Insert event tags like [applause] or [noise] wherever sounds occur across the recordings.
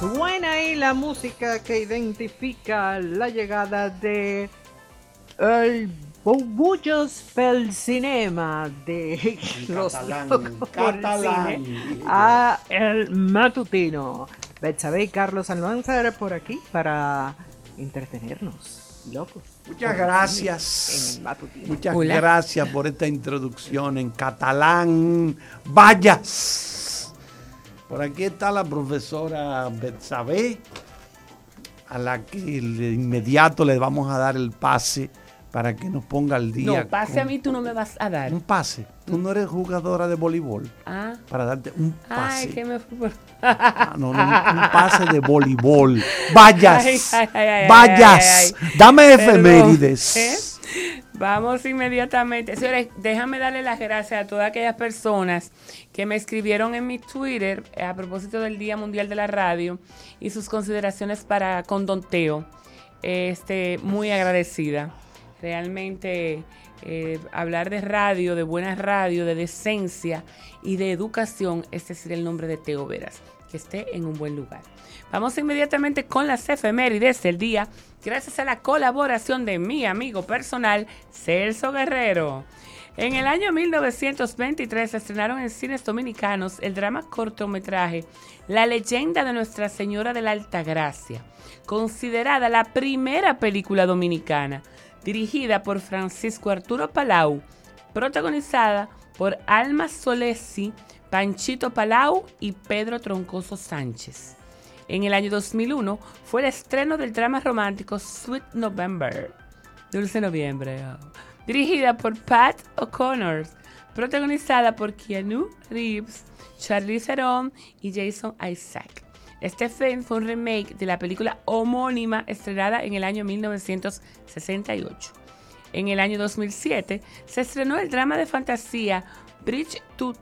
Suena ahí la música que identifica la llegada de el Burbullos pel Cinema de [laughs] los catalán, a el matutino. Betsabe y Carlos Almanzar por aquí para entretenernos, locos. Muchas gracias. Muchas gracias por esta introducción en catalán. Vayas. Por aquí está la profesora Betsabe, a la que de inmediato le vamos a dar el pase para que nos ponga al día. No, pase a mí tú no me vas a dar. Un pase. Tú no eres jugadora de voleibol. Ah. Para darte un pase. Ay, que me fui ah, no, no, un pase de voleibol. Vayas. vayas. Dame efemérides. ¿Eh? Vamos inmediatamente. Señores, déjame darle las gracias a todas aquellas personas que me escribieron en mi Twitter eh, a propósito del Día Mundial de la Radio y sus consideraciones para con Don Teo. Este, muy agradecida. Realmente eh, hablar de radio, de buena radio, de decencia y de educación, es decir, el nombre de Teo Veras, que esté en un buen lugar. Vamos inmediatamente con las efemérides del día, gracias a la colaboración de mi amigo personal, Celso Guerrero. En el año 1923 se estrenaron en cines dominicanos el drama cortometraje La leyenda de Nuestra Señora de la Altagracia, considerada la primera película dominicana, dirigida por Francisco Arturo Palau, protagonizada por Alma Solesi, Panchito Palau y Pedro Troncoso Sánchez. En el año 2001 fue el estreno del drama romántico Sweet November, Dulce Noviembre, dirigida por Pat O'Connor, protagonizada por Keanu Reeves, Charlize Theron y Jason Isaac. Este film fue un remake de la película homónima estrenada en el año 1968. En el año 2007 se estrenó el drama de fantasía Bridge to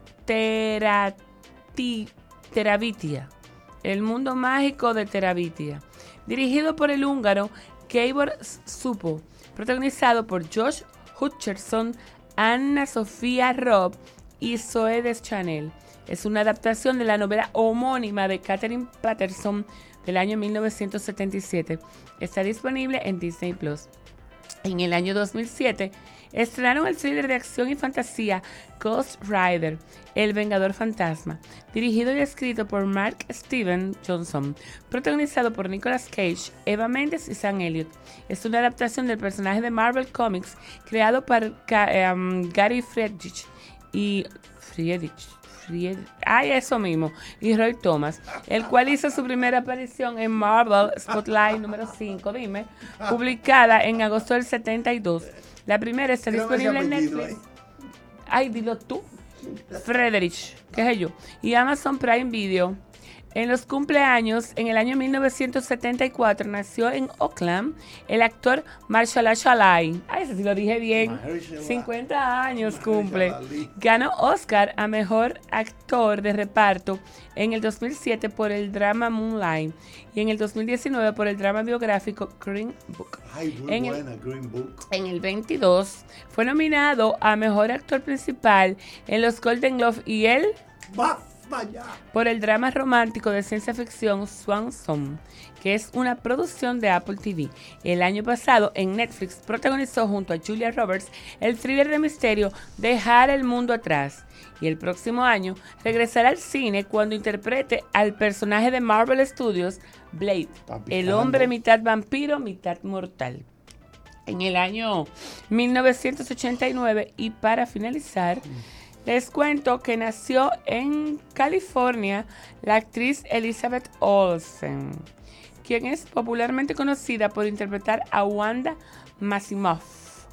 Terabitia el mundo mágico de Terabitia, dirigido por el húngaro Keibor Supo, protagonizado por Josh Hutcherson, Anna Sofía Robb y Zoe Deschanel. Es una adaptación de la novela homónima de Catherine Patterson del año 1977. Está disponible en Disney Plus. En el año 2007 estrenaron el thriller de acción y fantasía Ghost Rider, El Vengador Fantasma, dirigido y escrito por Mark Steven Johnson, protagonizado por Nicolas Cage, Eva Mendes y Sam Elliott. Es una adaptación del personaje de Marvel Comics creado por um, Gary Friedrich y Friedrich. Ay, eso mismo. Y Roy Thomas, el cual hizo su primera aparición en Marvel Spotlight número 5, dime, publicada en agosto del 72 la primera está disponible en Netflix. Ay, dilo tú. Frederich, qué es yo. Y Amazon Prime Video. En los cumpleaños, en el año 1974, nació en Oakland el actor Marshall Shalai. Ay, ese sí lo dije bien. 50 años cumple. Ganó Oscar a Mejor Actor de Reparto en el 2007 por el drama Moonlight y en el 2019 por el drama biográfico Green Book. Ay, muy en, buena, el, Green Book. en el 22 fue nominado a Mejor Actor Principal en los Golden Globe y por el drama romántico de ciencia ficción Swan Song, que es una producción de Apple TV. El año pasado en Netflix protagonizó junto a Julia Roberts el thriller de misterio Dejar el mundo atrás. Y el próximo año regresará al cine cuando interprete al personaje de Marvel Studios, Blade, el hombre mitad vampiro, mitad mortal. En el año 1989 y para finalizar, les cuento que nació en California la actriz Elizabeth Olsen, quien es popularmente conocida por interpretar a Wanda Maximoff,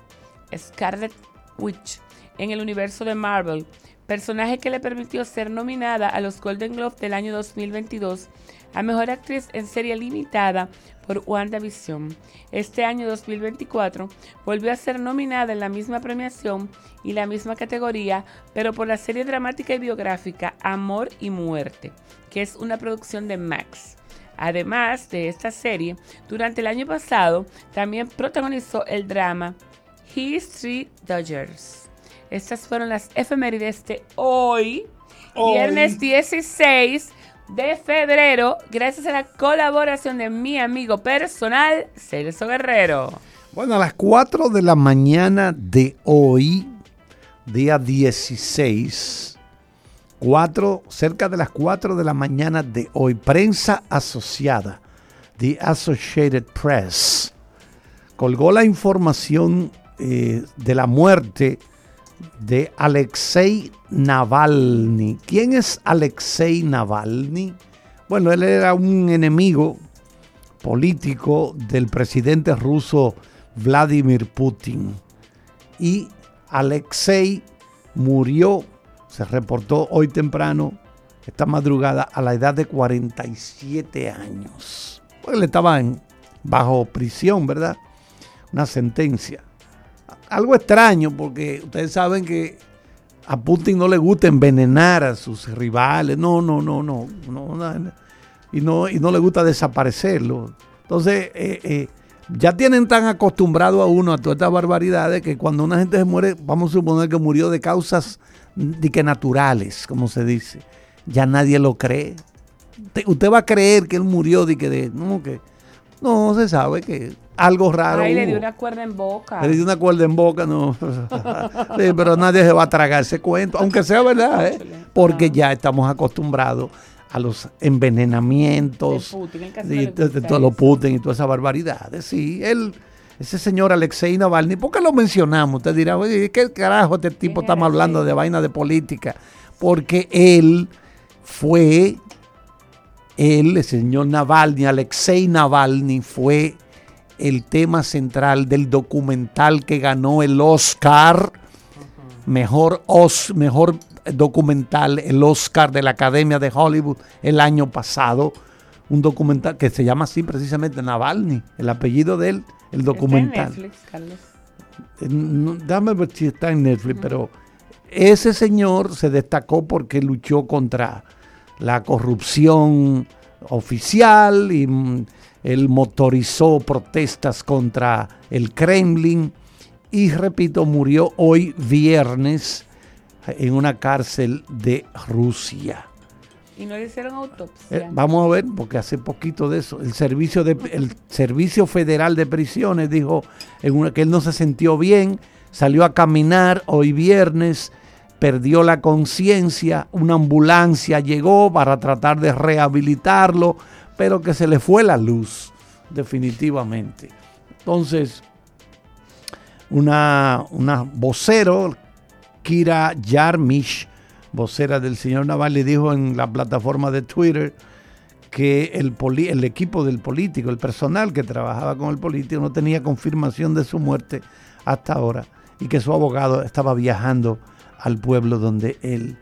Scarlet Witch, en el universo de Marvel, personaje que le permitió ser nominada a los Golden Globes del año 2022 a Mejor Actriz en Serie Limitada por WandaVision. Este año 2024 volvió a ser nominada en la misma premiación y la misma categoría, pero por la serie dramática y biográfica Amor y Muerte, que es una producción de Max. Además de esta serie, durante el año pasado también protagonizó el drama History Dodgers. Estas fueron las efemérides de hoy, hoy. viernes 16 de febrero, gracias a la colaboración de mi amigo personal, Celso Guerrero. Bueno, a las 4 de la mañana de hoy, día 16, 4, cerca de las 4 de la mañana de hoy, prensa asociada, The Associated Press, colgó la información eh, de la muerte Alexei Navalny. ¿Quién es Alexei Navalny? Bueno, él era un enemigo político del presidente ruso Vladimir Putin. Y Alexei murió, se reportó hoy temprano, esta madrugada, a la edad de 47 años. Pues él estaba bajo prisión, ¿verdad? Una sentencia. Algo extraño porque ustedes saben que a Putin no le gusta envenenar a sus rivales. No, no, no, no. no, y, no y no le gusta desaparecerlo. Entonces, eh, eh, ya tienen tan acostumbrado a uno a todas estas barbaridades que cuando una gente se muere, vamos a suponer que murió de causas de que naturales, como se dice. Ya nadie lo cree. Usted, va a creer que él murió de que de, no, que no se sabe que algo raro. Ay, le dio una cuerda en boca. Le dio una cuerda en boca, no. [laughs] pero nadie se va a tragar ese cuento, aunque sea verdad, ¿eh? porque ya estamos acostumbrados a los envenenamientos de, todos los Putin y todas esas barbaridades. Sí, él, ese señor Alexei Navalny, ¿por qué lo mencionamos? Usted dirá, oye, ¿qué carajo este tipo estamos hablando de vaina de política? Porque él fue, él, el señor Navalny, Alexei Navalny, fue el tema central del documental que ganó el Oscar, mejor, os, mejor documental, el Oscar de la Academia de Hollywood el año pasado. Un documental que se llama así precisamente Navalny, el apellido de él, el documental. Está en Netflix, Carlos. Eh, dame ver si está en Netflix, pero ese señor se destacó porque luchó contra la corrupción oficial y mm, él motorizó protestas contra el Kremlin y repito, murió hoy viernes en una cárcel de Rusia. ¿Y no le hicieron autopsia? Eh, vamos a ver, porque hace poquito de eso, el Servicio, de, el servicio Federal de Prisiones dijo en que él no se sintió bien, salió a caminar hoy viernes, perdió la conciencia, una ambulancia llegó para tratar de rehabilitarlo, pero que se le fue la luz, definitivamente. Entonces, una, una vocero Kira Yarmish, vocera del señor Navalny, dijo en la plataforma de Twitter que el, el equipo del político, el personal que trabajaba con el político, no tenía confirmación de su muerte hasta ahora y que su abogado estaba viajando al pueblo donde él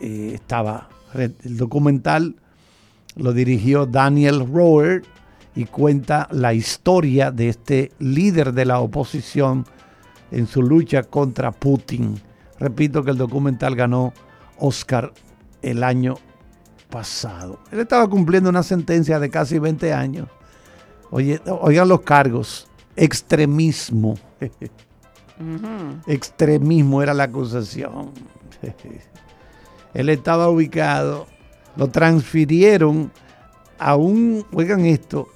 eh, estaba. El documental lo dirigió Daniel Rower y cuenta la historia de este líder de la oposición en su lucha contra Putin Repito que el documental ganó Oscar el año pasado. Él estaba cumpliendo una sentencia de casi 20 años. Oye, oigan los cargos. Extremismo. Extremismo era la acusación. [laughs] Él estaba ubicado, lo transfirieron a un, oigan esto,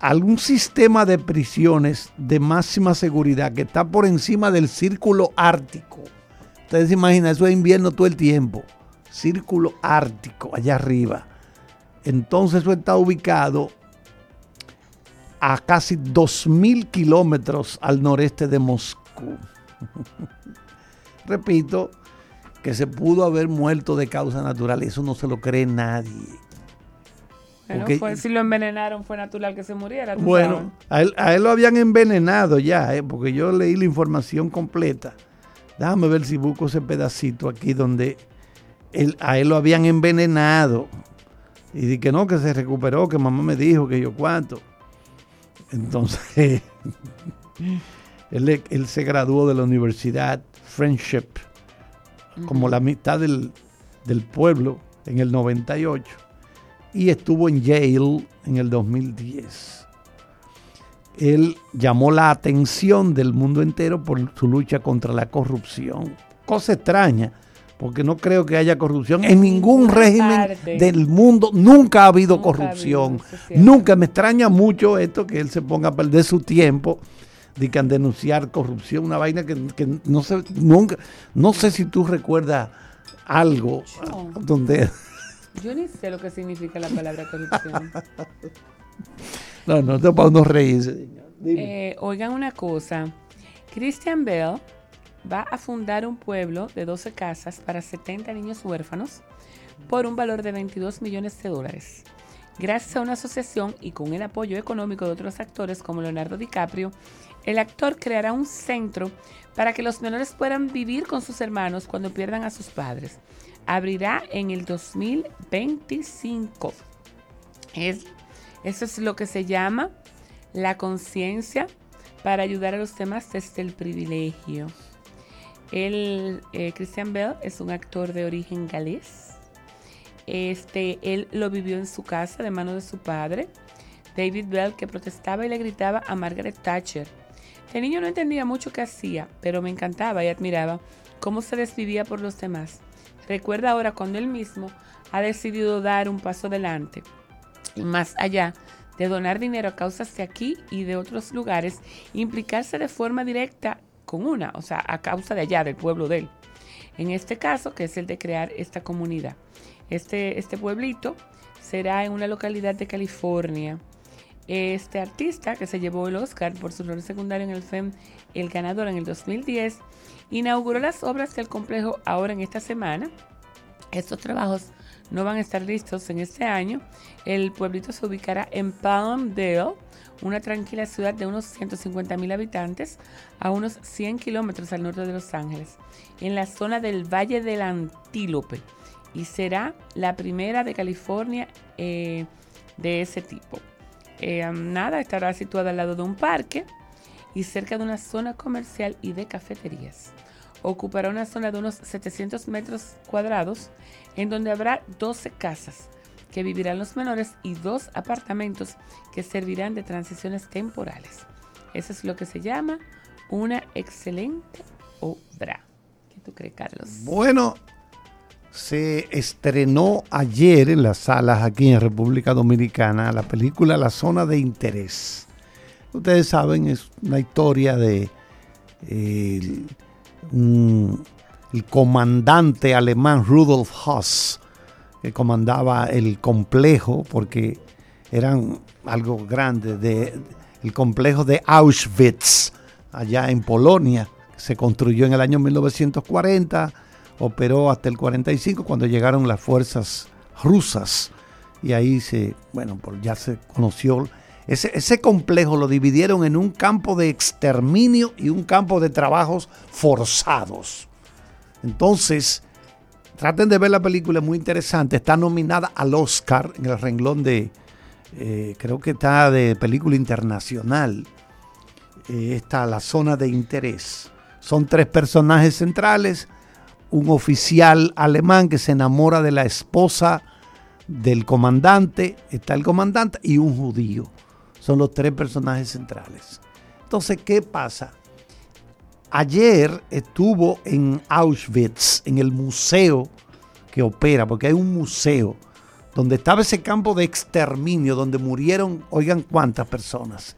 a algún sistema de prisiones de máxima seguridad que está por encima del círculo ártico. Ustedes se imaginan, eso es invierno todo el tiempo. Círculo ártico, allá arriba. Entonces eso está ubicado a casi 2.000 kilómetros al noreste de Moscú. [laughs] Repito, que se pudo haber muerto de causa natural. Eso no se lo cree nadie. Bueno, si lo envenenaron fue natural que se muriera. Bueno, a él, a él, lo habían envenenado ya, ¿eh? porque yo leí la información completa. Déjame ver si busco ese pedacito aquí donde a él lo habían envenenado. Y di que no, que se recuperó, que mamá me dijo que yo cuánto. Entonces, [laughs] él, se graduó de la Universidad Friendship, como la mitad del, del pueblo, en el 98. Y estuvo en Yale en el 2010 él llamó la atención del mundo entero por su lucha contra la corrupción. Cosa extraña, porque no creo que haya corrupción. En ningún régimen del mundo nunca ha habido corrupción. nunca me extraña mucho esto que él se ponga a perder su tiempo de que han denunciar corrupción, una vaina que, no sé, nunca, no sé si tú recuerdas algo donde yo ni sé lo que significa la palabra corrupción. [laughs] no, no, te para uno reírse. Eh, oigan una cosa, Christian Bell va a fundar un pueblo de 12 casas para 70 niños huérfanos por un valor de 22 millones de dólares. Gracias a una asociación y con el apoyo económico de otros actores como Leonardo DiCaprio, el actor creará un centro para que los menores puedan vivir con sus hermanos cuando pierdan a sus padres. Abrirá en el 2025. Es, eso es lo que se llama la conciencia para ayudar a los demás desde el privilegio. El eh, Christian Bell es un actor de origen galés. Este, él lo vivió en su casa de mano de su padre, David Bell, que protestaba y le gritaba a Margaret Thatcher. El niño no entendía mucho qué hacía, pero me encantaba y admiraba cómo se desvivía por los demás. Recuerda ahora cuando él mismo ha decidido dar un paso adelante y más allá de donar dinero a causas de aquí y de otros lugares, implicarse de forma directa con una, o sea, a causa de allá, del pueblo de él. En este caso, que es el de crear esta comunidad. Este, este pueblito será en una localidad de California. Este artista, que se llevó el Oscar por su rol secundario en el film El Ganador en el 2010, inauguró las obras del complejo ahora en esta semana. Estos trabajos no van a estar listos en este año. El pueblito se ubicará en Palmdale, una tranquila ciudad de unos 150 mil habitantes, a unos 100 kilómetros al norte de Los Ángeles, en la zona del Valle del Antílope, y será la primera de California eh, de ese tipo. Eh, nada, estará situada al lado de un parque y cerca de una zona comercial y de cafeterías. Ocupará una zona de unos 700 metros cuadrados en donde habrá 12 casas que vivirán los menores y dos apartamentos que servirán de transiciones temporales. Eso es lo que se llama una excelente obra. ¿Qué tú crees, Carlos? Bueno, se estrenó ayer en las salas aquí en República Dominicana la película La Zona de Interés. Ustedes saben, es una historia de el, comandante alemán Rudolf Haas, que comandaba el complejo, porque eran algo grande, de, el complejo de Auschwitz, allá en Polonia, que se construyó en el año 1940, operó hasta el 45 cuando llegaron las fuerzas rusas y ahí se, bueno, ya se conoció. Ese, ese complejo lo dividieron en un campo de exterminio y un campo de trabajos forzados. Entonces, Traten de ver la película, es muy interesante. Está nominada al Oscar en el renglón de, eh, creo que está de película internacional. Eh, está la zona de interés. Son tres personajes centrales. Un oficial alemán que se enamora de la esposa del comandante. Está el comandante y un judío. Son los tres personajes centrales. Entonces, ¿qué pasa? Ayer estuvo en Auschwitz, en el museo que opera, porque hay un museo donde estaba ese campo de exterminio, donde murieron, oigan cuántas personas,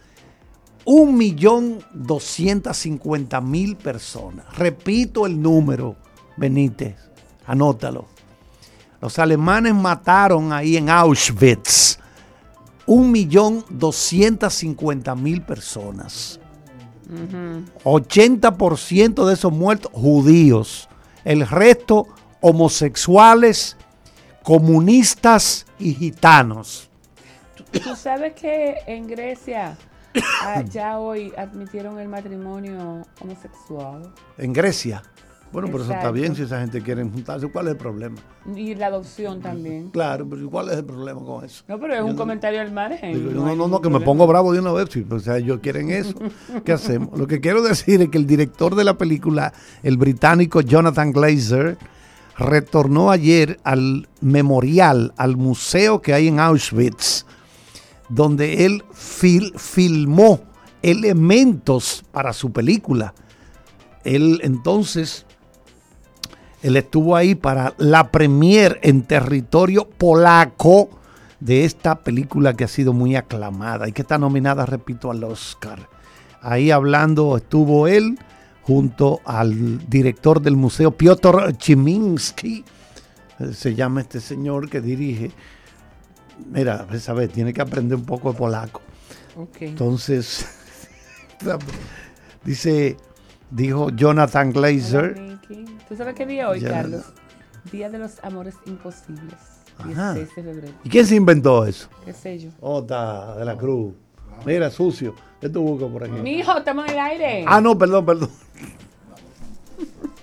un millón doscientas cincuenta mil personas. Repito el número, Benítez, anótalo. Los alemanes mataron ahí en Auschwitz un millón doscientas cincuenta mil personas. 80% de esos muertos judíos. El resto homosexuales, comunistas y gitanos. Tú sabes que en Grecia ya hoy admitieron el matrimonio homosexual. En Grecia. Bueno, pero eso está bien si esa gente quiere juntarse. ¿Cuál es el problema? Y la adopción también. Claro, pero ¿cuál es el problema con eso? No, pero es un comentario al margen. no, no, no, que me pongo bravo de una vez. o sea, ellos quieren eso. ¿Qué [laughs] hacemos? Lo que quiero decir es que el director de la película, el británico Jonathan Glazer, retornó ayer al memorial, al museo que hay en Auschwitz, donde él filmó elementos para su película. Él entonces Él estuvo ahí para la premier en territorio polaco de esta película que ha sido muy aclamada y que está nominada, repito, al Oscar. Ahí hablando estuvo él junto al director del museo Piotr Chiminsky, se llama este señor que dirige. Mira, sabes, tiene que aprender un poco de polaco. Entonces, [laughs] dice, dijo Jonathan Glazer. ¿Tú sabes qué día hoy, Carlos? Día de los amores imposibles. ¿Y quién se inventó eso? ¿Qué sé yo? Ota de la Cruz. Mira, sucio. ¿Qué tú buscas por aquí? Mi hijo, estamos en el aire. Ah, no, perdón, perdón.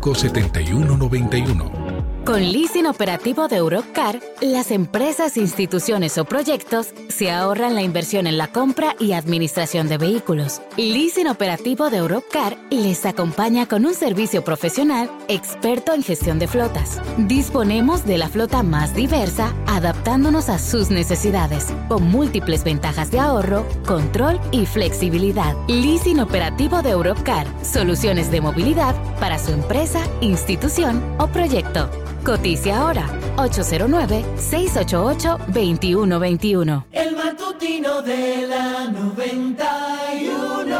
7191. Con leasing operativo de Europcar, las empresas, instituciones o proyectos se ahorran la inversión en la compra y administración de vehículos. Leasing operativo de Europcar les acompaña con un servicio profesional experto en gestión de flotas. Disponemos de la flota más diversa, adaptándonos a sus necesidades, con múltiples ventajas de ahorro, control y flexibilidad. Leasing operativo de Europcar, soluciones de movilidad para su empresa, institución o proyecto. Coticia ahora 809-688-2121. El matutino de la 91.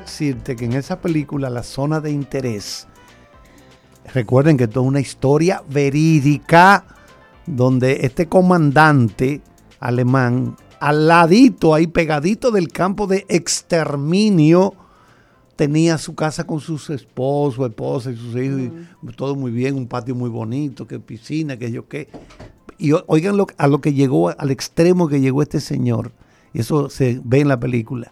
Decirte que en esa película, La Zona de Interés, recuerden que esto es una historia verídica donde este comandante alemán, al ladito, ahí pegadito del campo de exterminio, tenía su casa con sus esposos, esposa y sus hijos, y todo muy bien, un patio muy bonito, que piscina, que yo qué. Y oigan lo, a lo que llegó, al extremo que llegó este señor, y eso se ve en la película,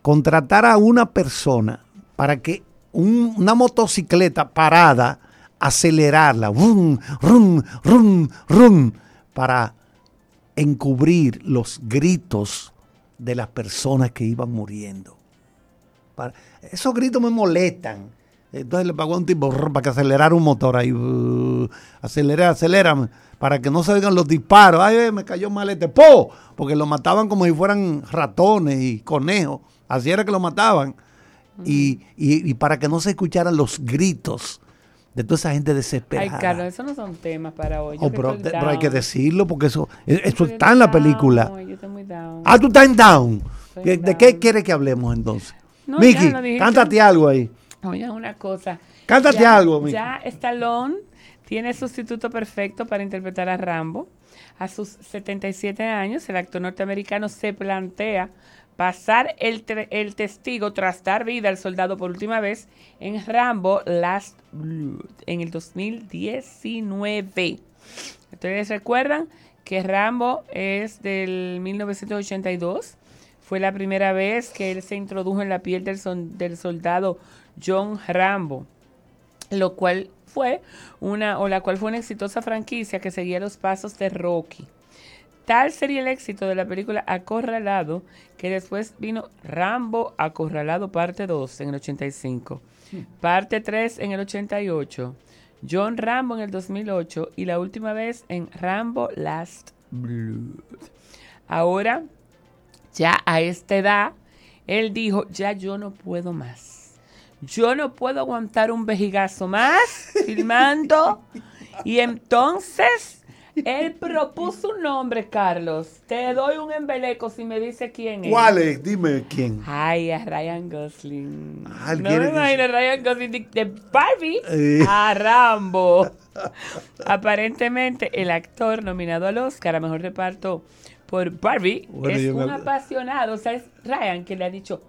contratar a una persona para que una motocicleta parada, acelerarla, rum, rum, rum, rum, para encubrir los gritos de las personas que iban muriendo. Para, esos gritos me molestan. Entonces le pagó a un tipo para que acelerara un motor ahí. Uh, acelera, acelera, para que no se oigan los disparos. Ay, me cayó mal este po, porque lo mataban como si fueran ratones y conejos. Así era que lo mataban. y, y, para que no se escucharan los gritos de toda esa gente desesperada. Ay, Carlos, eso no son temas para hoy. Oh, pero, hay que decirlo porque eso, eso está en la película. Ah, tú estás en down. ¿De qué quieres que hablemos entonces? Miki, cántate algo ahí. Oye, una cosa. Cántate algo, Miki. Ya Stallone tiene sustituto perfecto para interpretar a Rambo. A sus 77 años, el actor norteamericano se plantea pasar el, el, testigo tras dar vida al soldado por última vez en Rambo Last Blood en el 2019. Ustedes recuerdan que Rambo es del 1982 fue la primera vez que él se introdujo en la piel del, del soldado John Rambo, lo cual fue una o la cual fue una exitosa franquicia que seguía los pasos de Rocky. Tal sería el éxito de la película Acorralado que después vino Rambo Acorralado parte 2 en el 85, parte 3 en el 88, John Rambo en el 2008 y la última vez en Rambo Last Blood. Ahora ya a esta edad, él dijo, ya yo no puedo más. Yo no puedo aguantar un vejigazo más filmando. Y entonces él propuso un nombre, Carlos. Te doy un embeleco si me dice quién es. ¿Cuál es? Dime quién. Ay, a Ryan Gosling. Ah, no me imagino a Ryan Gosling de, Barbie eh. a Rambo. Aparentemente, el actor nominado al Oscar a Mejor Reparto por Barbie es un apasionado. O sea, es Ryan que le ha dicho.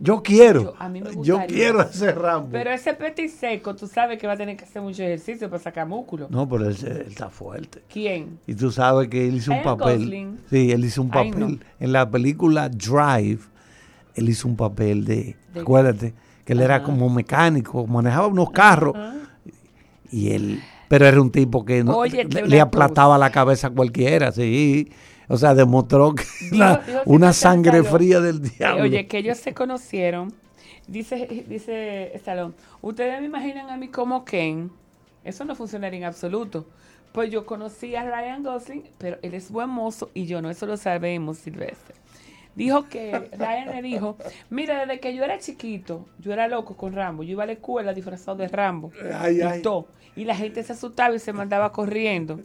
Yo quiero. Yo, quiero hacer Rambo. Pero ese petit seco, tú sabes que va a tener que hacer mucho ejercicio para sacar músculo. No, pero él, está fuerte. ¿Quién? Y tú sabes que él hizo un papel. Sí, él hizo un papel. En la película Drive, él hizo un papel de. acuérdate que él era como mecánico, manejaba unos carros. Y él, pero era un tipo que no, le, aplataba la cabeza a cualquiera, sí. O sea, demostró que una sangre fría del diablo. Oye, que ellos se conocieron. Dice, dice Salón, ustedes me imaginan a mí como Ken. Eso no funcionaría en absoluto. Pues yo conocí a Ryan Gosling, pero él es buen mozo y yo no, eso lo sabemos, Silvestre. Dijo que, Ryan le dijo, mira, desde que yo era chiquito, yo era loco con Rambo, yo iba a la escuela disfrazado de Rambo. Ay, y, Todo, y la gente se asustaba y se mandaba corriendo.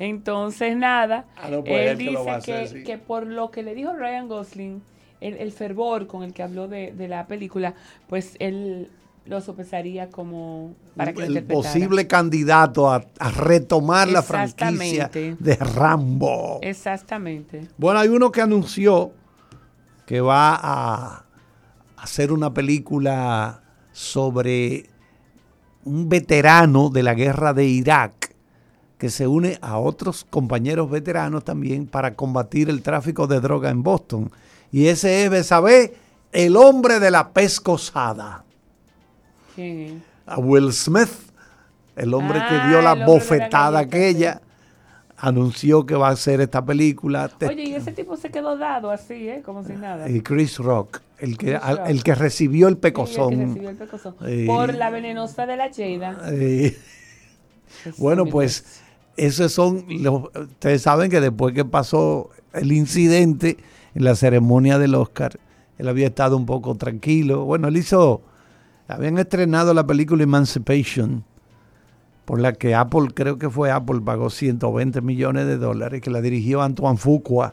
Entonces, nada, ah, pues él dice que, por lo que le dijo Ryan Gosling, el, fervor con el que habló de, de la película, pues él lo sopesaría como para que el posible candidato a, retomar la franquicia de Rambo. Exactamente. Bueno, hay uno que anunció que va a hacer una película sobre un veterano de la guerra de Irak que se une a otros compañeros veteranos también para combatir el tráfico de droga en Boston. Y ese es, Besabé, el hombre de la pescosada a Will Smith, el hombre que dio ah, la bofetada aquella, anunció que va a hacer esta película. Oye, y ese tipo se quedó dado así, ¿eh? Como si nada. Y Chris Rock, el que, El que recibió el pecozón. Por la venenosa de la Jada. bueno, pues esos son los, ustedes saben que después que pasó el incidente en la ceremonia del Oscar, él había estado un poco tranquilo. Bueno, él hizo habían estrenado la película Emancipation, por la que Apple, creo que fue Apple, pagó 120 millones de dólares, que la dirigió Antoine Fuqua.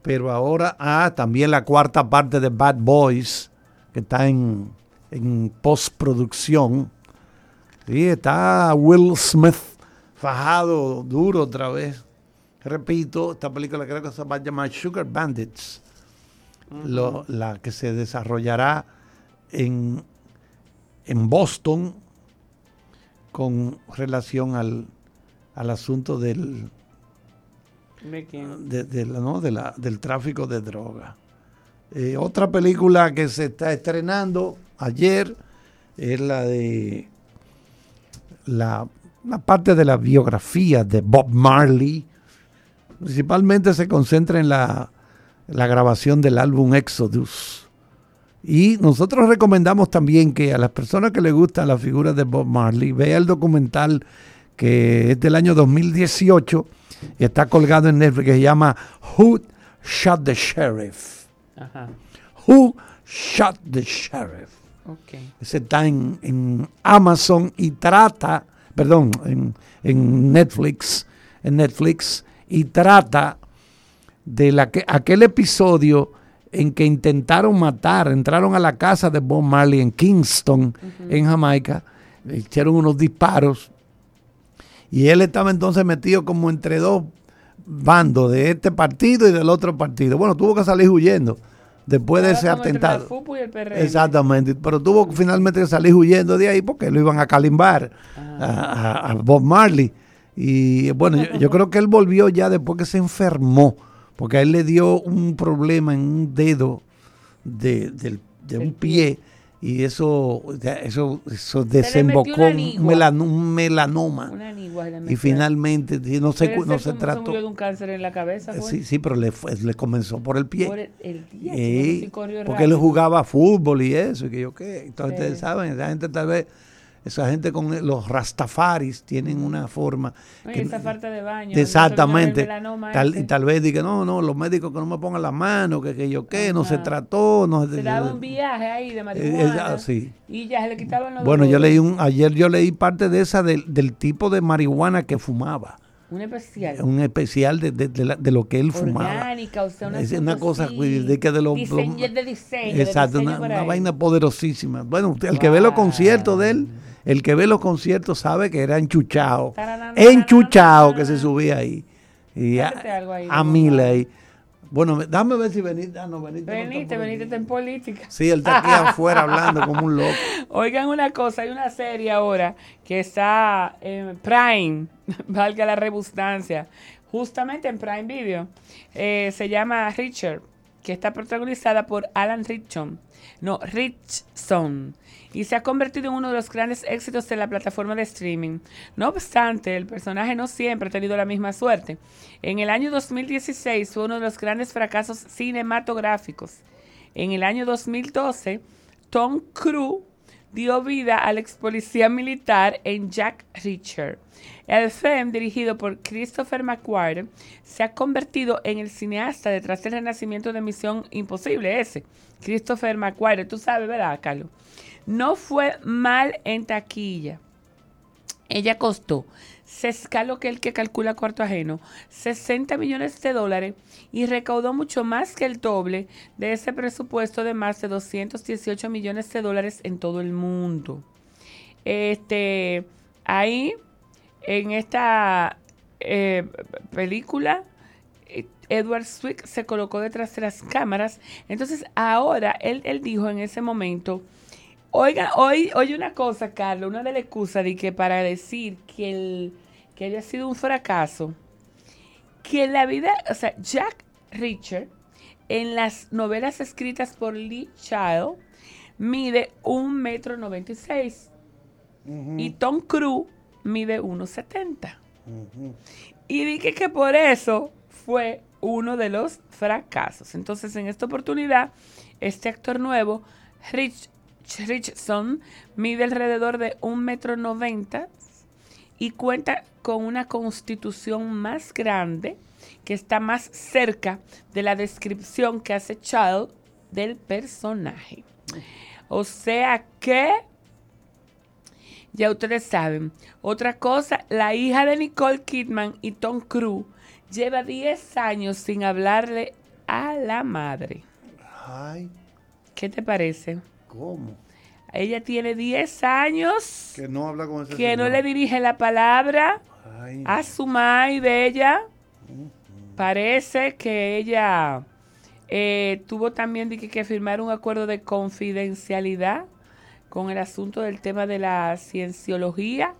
Pero ahora, ah, también la cuarta parte de Bad Boys, que está en, en postproducción. Sí, está Will Smith fajado duro otra vez. Repito, esta película creo que se va a llamar Sugar Bandits, la que se desarrollará en, en Boston con relación al, al asunto del, de, ¿no? de la, del tráfico de droga. Eh, otra película que se está estrenando ayer es la de la, la, parte de la biografía de Bob Marley. Principalmente se concentra en la, la grabación del álbum Exodus. Y nosotros recomendamos también que a las personas que les gusta la figura de Bob Marley, vea el documental que es del año 2018 y está colgado en Netflix que se llama Who Shot the Sheriff. Who Shot the Sheriff. Okay. Ese está en, Amazon y trata, perdón, en, en, Netflix, en Netflix y trata de la que, aquel episodio en que intentaron matar, entraron a la casa de Bob Marley en Kingston, en Jamaica, le hicieron unos disparos y él estaba entonces metido como entre dos bandos, de este partido y del otro partido. Bueno, tuvo que salir huyendo después de ese atentado. Exactamente, pero tuvo finalmente que salir huyendo de ahí porque lo iban a calimbar ah. a, Bob Marley. Y bueno, yo, yo creo que él volvió ya después que se enfermó porque a él le dio un problema en un dedo de, un pie y eso, eso, eso desembocó un, melanoma. y finalmente no se, no se trató. de un cáncer en la cabeza. Sí, sí, pero le, le comenzó por el pie. Por el, porque él jugaba fútbol y eso, y que yo qué. Entonces ustedes saben, esa gente tal vez esa gente con los rastafaris tienen una forma. que, esa falta de baño. Exactamente. Tal, y tal vez diga, no, no, los médicos que no me pongan la mano, que, que yo qué, no se trató. No, se daba un viaje ahí de eh, marihuana. sí. Y ya se le quitaban los Bueno, yo leí un, ayer yo leí parte de esa del, del tipo de marihuana que fumaba. Un especial. Un especial de, de, de, lo que él fumaba. Orgánica, o sea, una es una cosa de que de los diseño, de diseño. Exacto, una, una vaina poderosísima. Bueno, el que ve los conciertos de él el que ve los conciertos sabe que era enchuchado. Enchuchado que se subía ahí. Y a, a mil ahí. Bueno, dame ver si veniste. Ah, no, veniste, veniste, veniste en política. Sí, él está aquí afuera hablando como un loco. [laughs] Oigan una cosa, hay una serie ahora que está en Prime, [laughs] valga la redundancia, justamente en Prime Video. Eh, se llama Richard. Que está protagonizada por Alan Richson, no, Richson, y se ha convertido en uno de los grandes éxitos de la plataforma de streaming. No obstante, el personaje no siempre ha tenido la misma suerte. En el año 2016 fue uno de los grandes fracasos cinematográficos. En el año 2012, Tom Cruise dio vida al ex policía militar en Jack Reacher. El film, dirigido por Christopher McQuarrie, se ha convertido en el cineasta detrás del renacimiento de Misión Imposible, ese. Christopher McQuarrie, tú sabes, ¿verdad, Carlos? No fue mal en taquilla. Ella costó se escaló que el que calcula cuarto ajeno, 60 millones de dólares y recaudó mucho más que el doble de ese presupuesto de más de 218 millones de dólares en todo el mundo. Este, ahí, en esta eh, película, Edward Swick se colocó detrás de las cámaras. Entonces, ahora él, él dijo en ese momento, Oiga, hoy, oye una cosa, Carlos, una de las excusas de que para decir que el que haya sido un fracaso, que la vida, o sea, Jack Reacher en las novelas escritas por Lee Child mide un metro noventa y Tom Cruise mide 1.70. Y dije que por eso fue uno de los fracasos. Entonces, en esta oportunidad, este actor nuevo, Rich Richardson mide alrededor de un metro noventa y cuenta con una constitución más grande que está más cerca de la descripción que hace Child del personaje. O sea que, ya ustedes saben, otra cosa, la hija de Nicole Kidman y Tom Cruise lleva 10 años sin hablarle a la madre. Ay. ¿Qué te parece? ¿Cómo? Ella tiene 10 años. Que no habla con ese Que no le dirige la palabra a su madre de ella. Parece que ella eh, tuvo también que, firmar un acuerdo de confidencialidad con el asunto del tema de la cienciología.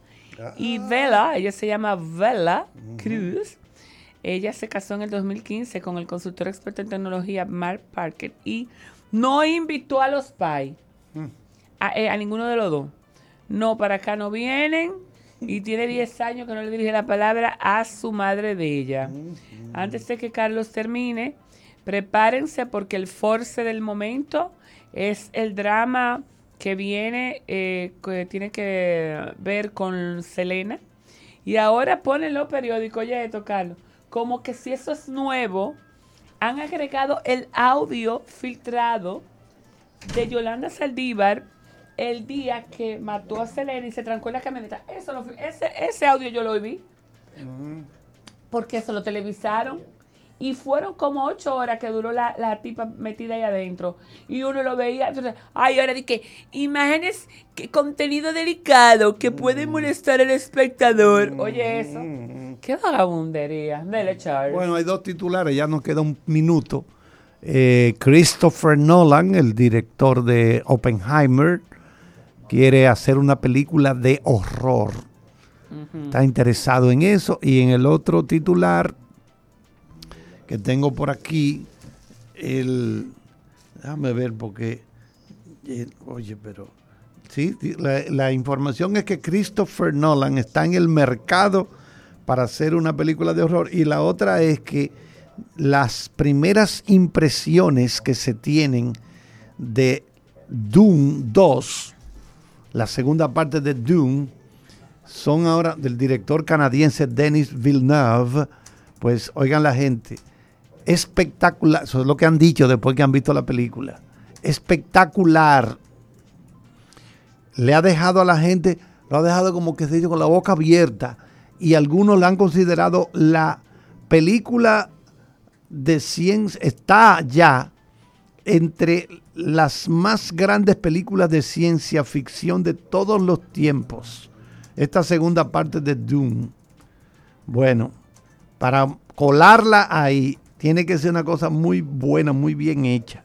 Y ah. Vela, ella se llama Vela Cruz. Ella se casó en el 2015 con el consultor experto en tecnología Mark Parker y no invitó a los pais eh, a, ninguno de los dos. No, para acá no vienen y tiene 10 años que no le dirige la palabra a su madre de ella. Antes de que Carlos termine, prepárense porque el force del momento es el drama que viene, eh, que tiene que ver con Selena. Y ahora ponen los periódicos, oye esto, Carlos, como que si eso es nuevo, han agregado el audio filtrado de Yolanda Saldívar el día que mató a Selena y se trancó en la camioneta. Eso ese, ese audio yo lo vi. Porque eso lo televisaron. Y fueron como ocho horas que duró la, la, tipa metida ahí adentro. Y uno lo veía. Entonces, ay, ahora di que imágenes, que contenido delicado que puede mm. molestar al espectador. Mm. Oye, eso. Qué vagabundería. Dele, Charles. Bueno, hay dos titulares, ya nos queda un minuto. Eh, Christopher Nolan, el director de Oppenheimer, quiere hacer una película de horror. Está interesado en eso. Y en el otro titular que tengo por aquí, el, déjame ver porque, eh, oye, pero, sí, la, la información es que Christopher Nolan está en el mercado para hacer una película de horror. Y la otra es que las primeras impresiones que se tienen de Doom 2, la segunda parte de Doom, son ahora del director canadiense Denis Villeneuve. Pues oigan la gente, espectacular, eso es lo que han dicho después que han visto la película. Espectacular. Le ha dejado a la gente, lo ha dejado como que se dice con la boca abierta. Y algunos la han considerado la película de ciencia, está ya entre las más grandes películas de ciencia ficción de todos los tiempos. Esta segunda parte de Doom. Bueno, para colarla ahí tiene que ser una cosa muy buena, muy bien hecha.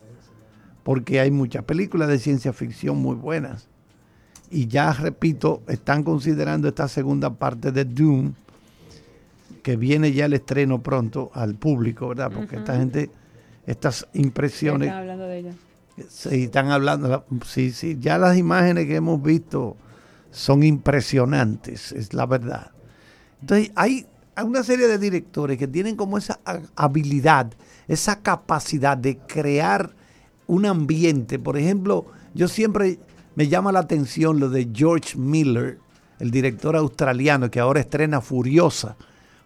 Porque hay muchas películas de ciencia ficción muy buenas. Y ya repito, están considerando esta segunda parte de Doom, que viene ya el estreno pronto al público, ¿verdad? Porque esta gente estas impresiones. Están hablando de ella. Sí, están hablando, sí, sí, ya las imágenes que hemos visto son impresionantes, es la verdad. Entonces, hay una serie de directores que tienen como esa habilidad, esa capacidad de crear un ambiente. Por ejemplo, yo siempre me llama la atención lo de George Miller, el director australiano que ahora estrena Furiosa.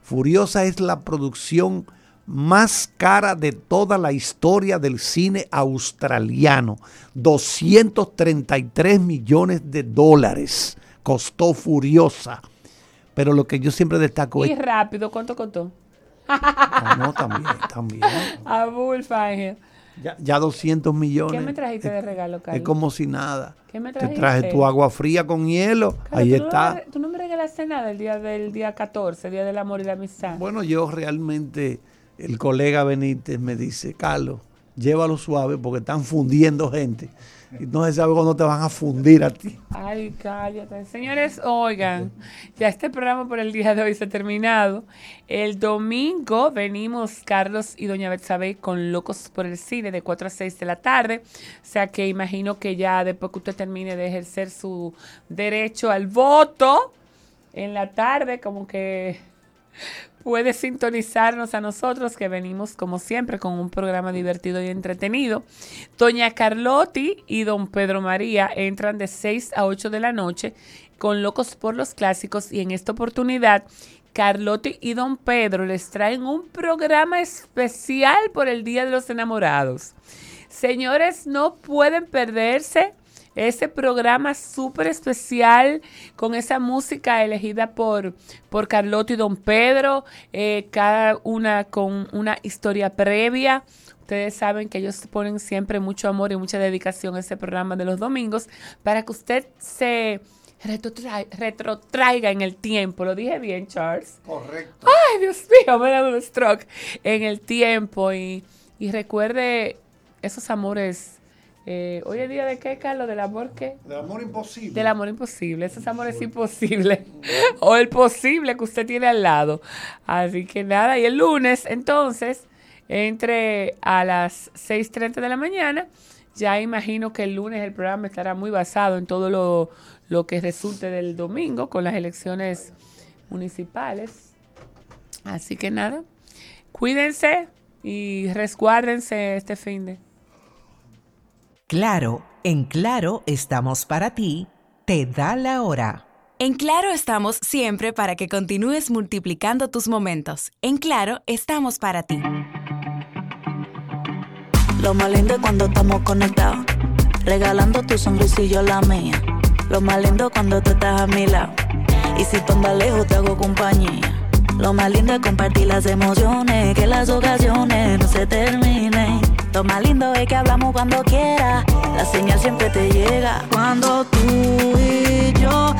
Furiosa es la producción más cara de toda la historia del cine australiano. 233 millones de dólares costó Furiosa. Pero lo que yo siempre destaco es... Y rápido, ¿cuánto costó? No, no, también, también. [laughs] A. Ya, ya 200 millones. ¿Qué me trajiste de regalo, Carlos? Es como si nada. ¿Qué me trajiste? Te traje tu agua fría con hielo. Ahí está. ¿Tú no me regalaste nada el día del día 14, Día del Amor y la Amistad? Bueno, yo realmente, el colega Benítez me dice, Carlos, llévalo suave porque están fundiendo gente y no se sabe cuándo te van a fundir a ti. Ay, cállate. Señores, oigan, ya este programa por el día de hoy se ha terminado. El domingo venimos Carlos y Doña Betsabe con Locos por el Cine de 4 a 6 de la tarde. O sea que imagino que ya después que usted termine de ejercer su derecho al voto en la tarde, como que puede sintonizarnos a nosotros que venimos como siempre con un programa divertido y entretenido. Doña Carlotti y don Pedro María entran de 6 a 8 de la noche con Locos por los Clásicos y en esta oportunidad Carlotti y don Pedro les traen un programa especial por el Día de los Enamorados. Señores, no pueden perderse ese programa súper especial con esa música elegida por, por Carlotto y Don Pedro, eh, cada una con una historia previa. Ustedes saben que ellos ponen siempre mucho amor y mucha dedicación a ese programa de los domingos para que usted se retrotraiga en el tiempo. ¿Lo dije bien, Charles? Correcto. Ay, Dios mío, me da un stroke. En el tiempo y, y recuerde esos amores eh, hoy es día de qué, Carlos? ¿Del amor qué? Del amor imposible. Del amor imposible. Ese amor es imposible. [laughs] o el posible que usted tiene al lado. Así que nada, y el lunes, entonces, entre a las 6.30 de la mañana, ya imagino que el lunes el programa estará muy basado en todo lo, lo que resulte del domingo con las elecciones municipales. Así que nada, cuídense y resguárdense este fin de... Claro, en Claro estamos para ti, te da la hora. En Claro estamos siempre para que continúes multiplicando tus momentos. En Claro estamos para ti. Lo más lindo es cuando estamos conectados, regalando tu sonrisa y yo la mía. Lo más lindo cuando tú estás a mi lado. Y si tú andas lejos, te hago compañía. Lo más lindo es compartir las emociones, que las ocasiones no se terminen. Lo más lindo es que hablamos cuando quiera, la señal siempre te llega. Cuando tú y yo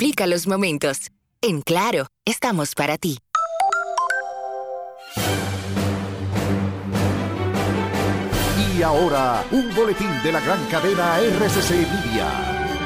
multiplica los momentos. En Claro, estamos para ti. Y ahora, un boletín de la gran cadena RCC Media.